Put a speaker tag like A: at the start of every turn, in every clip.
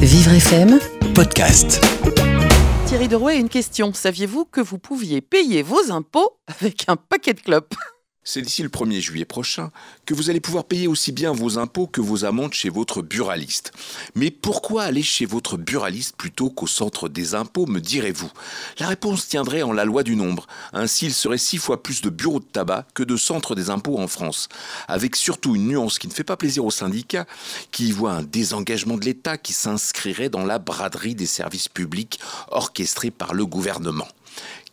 A: Vivre FM,
B: podcast.
C: Thierry Derouet, une question. Saviez-vous que vous pouviez payer vos impôts avec un paquet de clopes?
D: C'est d'ici le 1er juillet prochain que vous allez pouvoir payer aussi bien vos impôts que vos amendes chez votre buraliste. Mais pourquoi aller chez votre buraliste plutôt qu'au centre des impôts, me direz-vous? La réponse tiendrait en la loi du nombre. Ainsi, il serait six fois plus de bureaux de tabac que de centres des impôts en France. Avec surtout une nuance qui ne fait pas plaisir aux syndicats, qui y voient un désengagement de l'État qui s'inscrirait dans la braderie des services publics orchestrés par le gouvernement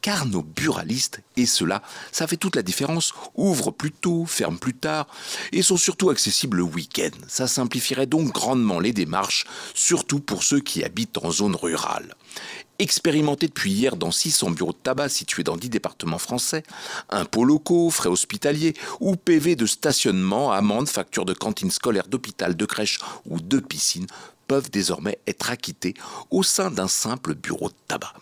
D: car nos buralistes, et cela, ça fait toute la différence, ouvrent plus tôt, ferment plus tard, et sont surtout accessibles le week-end. Ça simplifierait donc grandement les démarches, surtout pour ceux qui habitent en zone rurale. Expérimenté depuis hier dans 600 bureaux de tabac situés dans 10 départements français, impôts locaux, frais hospitaliers ou PV de stationnement, amendes, factures de cantine scolaire, d'hôpital, de crèche ou de piscine peuvent désormais être acquittés au sein d'un simple bureau de tabac.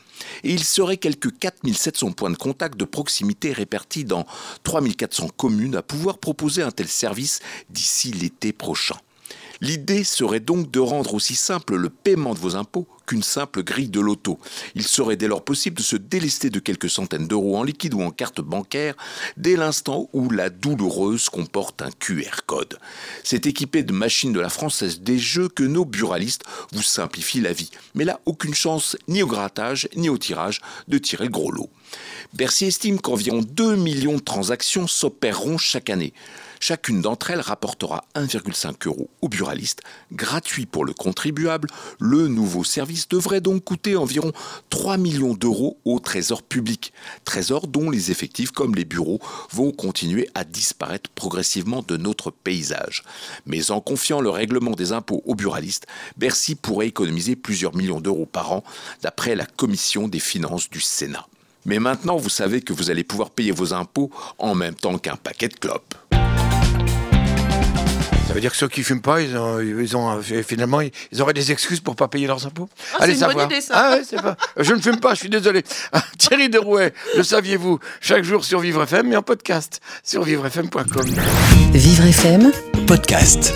D: Et il serait quelques 4700 points de contact de proximité répartis dans 3400 communes à pouvoir proposer un tel service d'ici l'été prochain. L'idée serait donc de rendre aussi simple le paiement de vos impôts qu'une simple grille de loto. Il serait dès lors possible de se délester de quelques centaines d'euros en liquide ou en carte bancaire dès l'instant où la douloureuse comporte un QR code. C'est équipé de machines de la Française des Jeux que nos buralistes vous simplifient la vie. Mais là, aucune chance ni au grattage ni au tirage de tirer le gros lot. Bercy estime qu'environ 2 millions de transactions s'opéreront chaque année. Chacune d'entre elles rapportera 1,5 euros au buraliste, gratuit pour le contribuable. Le nouveau service devrait donc coûter environ 3 millions d'euros au trésor public. Trésor dont les effectifs comme les bureaux vont continuer à disparaître progressivement de notre paysage. Mais en confiant le règlement des impôts aux buralistes, Bercy pourrait économiser plusieurs millions d'euros par an, d'après la commission des finances du Sénat. Mais maintenant, vous savez que vous allez pouvoir payer vos impôts en même temps qu'un paquet de clopes.
E: Ça veut dire que ceux qui fument pas, ils ont, ils ont finalement, ils auraient des excuses pour pas payer leurs impôts.
C: Ah, c'est une bonne idée, ça.
E: Ah ouais, c'est pas. Je ne fume pas, je suis désolé. Thierry Derouet, le saviez-vous Chaque jour sur Vivre FM, mais en podcast sur vivrefm.com.
A: Vivre FM,
B: Podcast.